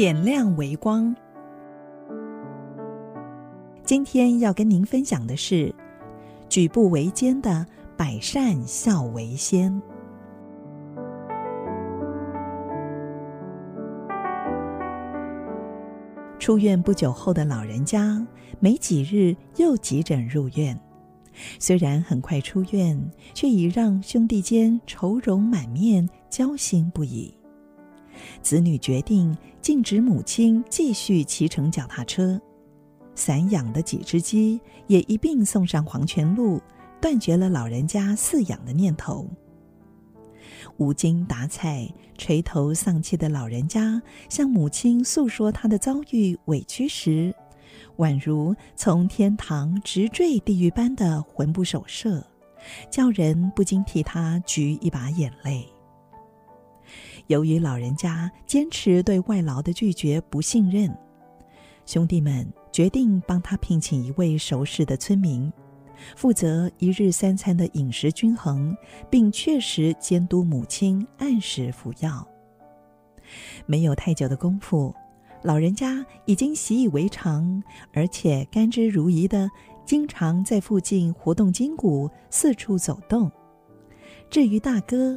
点亮微光。今天要跟您分享的是“举步维艰”的百善孝为先。出院不久后的老人家，没几日又急诊入院。虽然很快出院，却已让兄弟间愁容满面，焦心不已。子女决定禁止母亲继续骑乘脚踏车。散养的几只鸡也一并送上黄泉路，断绝了老人家饲养的念头。无精打采、垂头丧气的老人家向母亲诉说他的遭遇委屈时，宛如从天堂直坠地狱般的魂不守舍，叫人不禁替他掬一把眼泪。由于老人家坚持对外劳的拒绝不信任，兄弟们决定帮他聘请一位熟识的村民，负责一日三餐的饮食均衡，并确实监督母亲按时服药。没有太久的功夫，老人家已经习以为常，而且甘之如饴的，经常在附近活动筋骨，四处走动。至于大哥，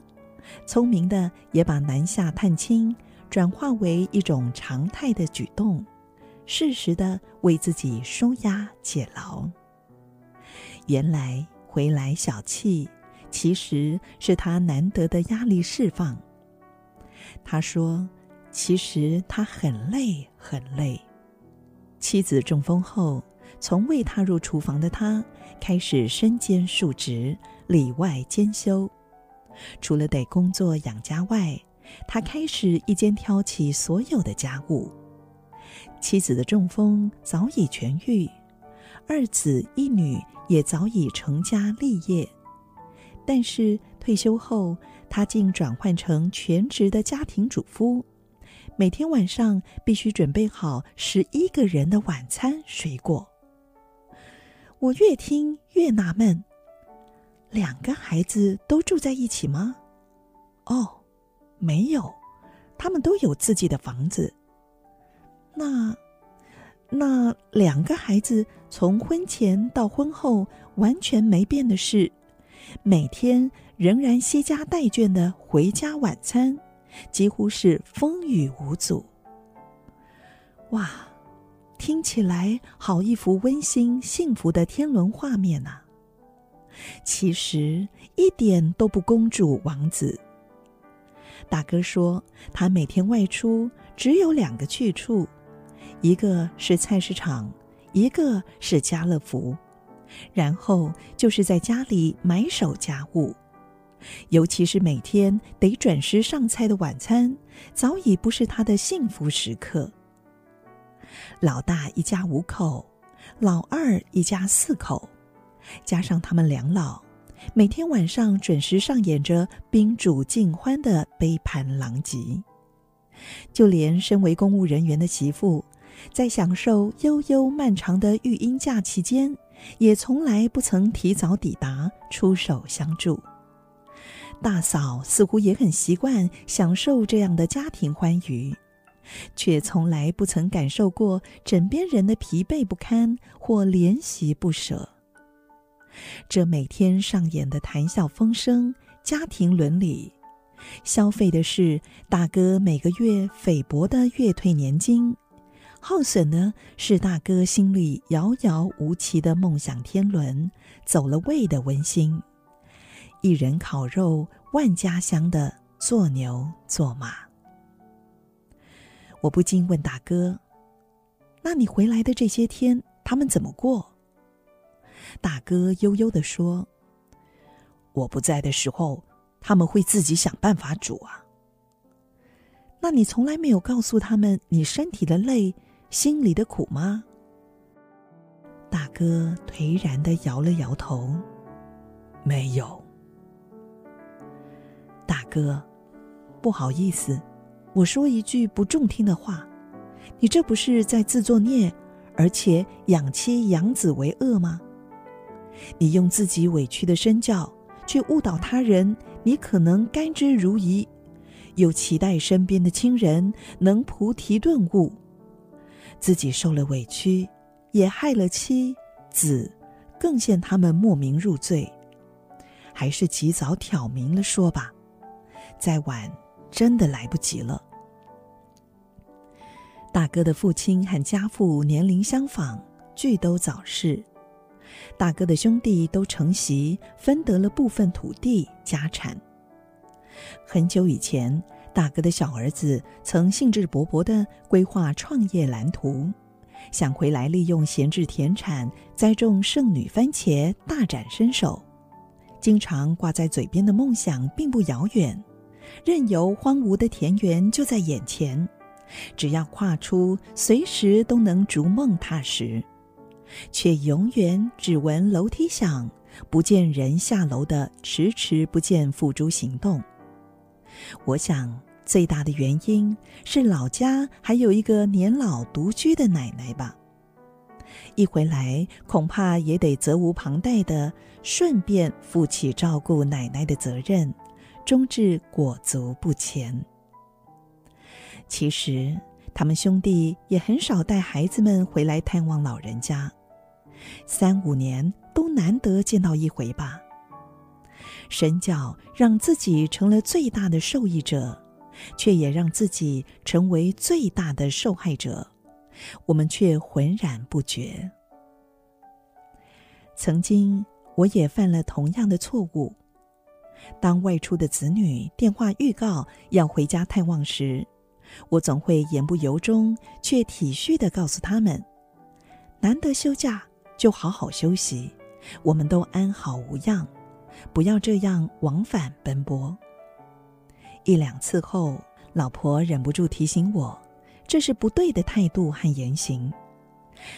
聪明的也把南下探亲转化为一种常态的举动。适时的为自己纾压解劳。原来回来小憩，其实是他难得的压力释放。他说：“其实他很累，很累。妻子中风后，从未踏入厨房的他，开始身兼数职，里外兼修。除了得工作养家外，他开始一肩挑起所有的家务。”妻子的中风早已痊愈，二子一女也早已成家立业，但是退休后，他竟转换成全职的家庭主妇，每天晚上必须准备好十一个人的晚餐水果。我越听越纳闷，两个孩子都住在一起吗？哦，没有，他们都有自己的房子。那，那两个孩子从婚前到婚后完全没变的是，每天仍然携家带眷的回家晚餐，几乎是风雨无阻。哇，听起来好一幅温馨幸福的天伦画面呐！其实一点都不公主王子。大哥说，他每天外出只有两个去处。一个是菜市场，一个是家乐福，然后就是在家里埋首家务，尤其是每天得准时上菜的晚餐，早已不是他的幸福时刻。老大一家五口，老二一家四口，加上他们两老，每天晚上准时上演着宾主尽欢的杯盘狼藉。就连身为公务人员的媳妇。在享受悠悠漫长的育婴假期间，也从来不曾提早抵达出手相助。大嫂似乎也很习惯享受这样的家庭欢愉，却从来不曾感受过枕边人的疲惫不堪或怜惜不舍。这每天上演的谈笑风生、家庭伦理，消费的是大哥每个月菲薄的月退年金。耗损的是大哥心里遥遥无期的梦想天伦，走了味的温馨，一人烤肉，万家香的做牛做马。我不禁问大哥：“那你回来的这些天，他们怎么过？”大哥悠悠地说：“我不在的时候，他们会自己想办法煮啊。”那你从来没有告诉他们你身体的累？心里的苦吗？大哥颓然地摇了摇头，没有。大哥，不好意思，我说一句不中听的话，你这不是在自作孽，而且养妻养子为恶吗？你用自己委屈的身教去误导他人，你可能甘之如饴，又期待身边的亲人能菩提顿悟，自己受了委屈，也害了妻子，更陷他们莫名入罪，还是及早挑明了说吧，再晚真的来不及了。大哥的父亲和家父年龄相仿，俱都早逝。大哥的兄弟都承袭，分得了部分土地家产。很久以前，大哥的小儿子曾兴致勃勃地规划创业蓝图，想回来利用闲置田产栽种圣女番茄，大展身手。经常挂在嘴边的梦想并不遥远，任由荒芜的田园就在眼前。只要跨出，随时都能逐梦踏实，却永远只闻楼梯响，不见人下楼的迟迟不见付诸行动。我想，最大的原因是老家还有一个年老独居的奶奶吧。一回来，恐怕也得责无旁贷的顺便负起照顾奶奶的责任，终至裹足不前。其实，他们兄弟也很少带孩子们回来探望老人家，三五年都难得见到一回吧。神教让自己成了最大的受益者，却也让自己成为最大的受害者，我们却浑然不觉。曾经，我也犯了同样的错误。当外出的子女电话预告要回家探望时，我总会言不由衷，却体恤地告诉他们：“难得休假，就好好休息，我们都安好无恙，不要这样往返奔波。”一两次后，老婆忍不住提醒我，这是不对的态度和言行。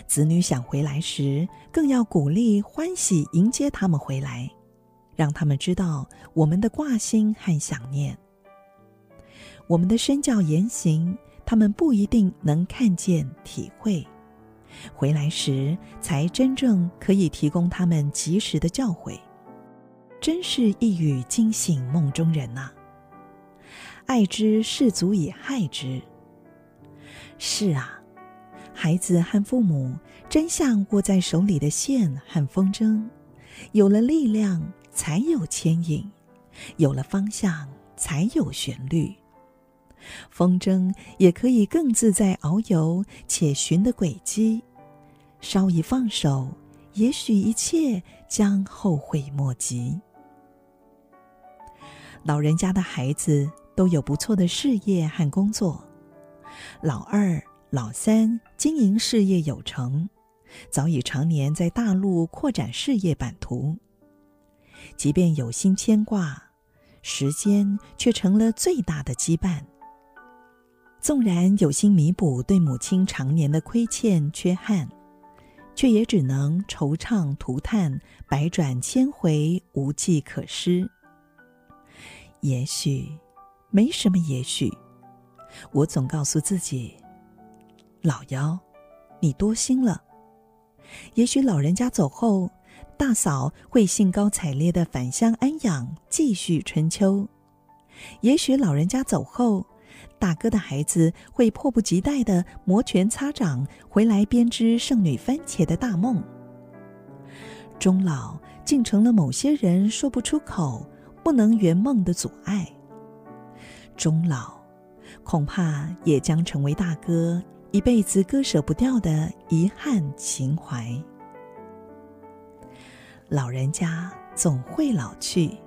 子女想回来时，更要鼓励欢喜迎接他们回来，让他们知道我们的挂心和想念。我们的身教言行，他们不一定能看见体会，回来时才真正可以提供他们及时的教诲，真是一语惊醒梦中人呐、爱之是足以害之。是啊，孩子和父母真像握在手里的线和风筝，有了力量才有牵引，有了方向才有旋律。风筝也可以更自在遨游，且寻得轨迹。稍一放手，也许一切将后悔莫及。老人家的孩子都有不错的事业和工作，老二、老三经营事业有成，早已常年在大陆扩展事业版图。即便有心牵挂，时间却成了最大的羁绊。纵然有心弥补对母亲常年的亏欠缺憾，却也只能惆怅涂炭，百转千回，无计可施。也许，没什么也许，我总告诉自己：老幺，你多心了。也许老人家走后，大嫂会兴高采烈地返乡安养，继续春秋。也许老人家走后，大哥的孩子会迫不及待地摩拳擦掌回来编织圣女番茄的大梦。终老竟成了某些人说不出口、不能圆梦的阻碍。终老恐怕也将成为大哥一辈子割舍不掉的遗憾情怀。老人家总会老去，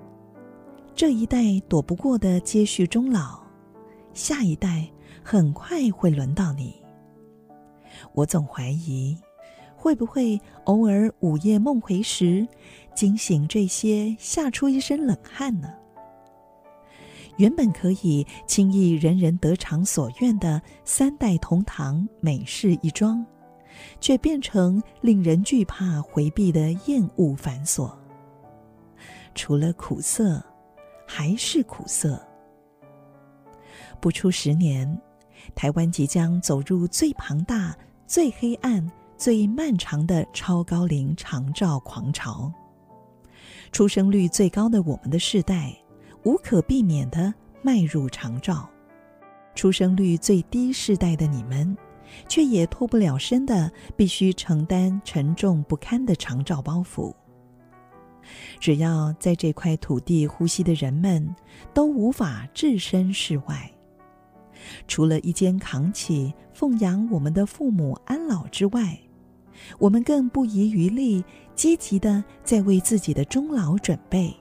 这一代躲不过的接续终老。下一代很快会轮到你。我总怀疑，会不会偶尔午夜梦回时，惊醒这些，吓出一身冷汗呢？原本可以轻易人人得偿所愿的三代同堂美事一桩，却变成令人惧怕回避的厌恶繁琐。除了苦涩，还是苦涩。不出十年，台湾即将走入最庞大、最黑暗、最漫长的超高龄长照狂潮。出生率最高的我们的世代，无可避免地迈迈入长照，出生率最低世代的你们，却也脱不了身的，必须承担沉重不堪的长照包袱。只要在这块土地呼吸的人们，都无法置身事外。除了一肩扛起奉养我们的父母安老之外，我们更不遗余力，积极的在为自己的终老准备，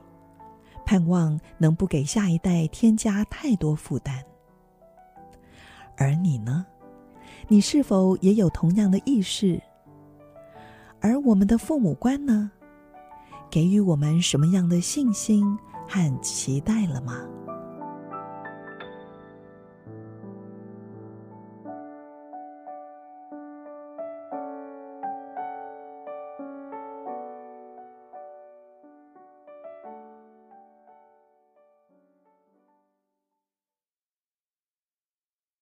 盼望能不给下一代添加太多负担。而你呢？你是否也有同样的意识？而我们的父母官呢？给予我们什么样的信心和期待了吗？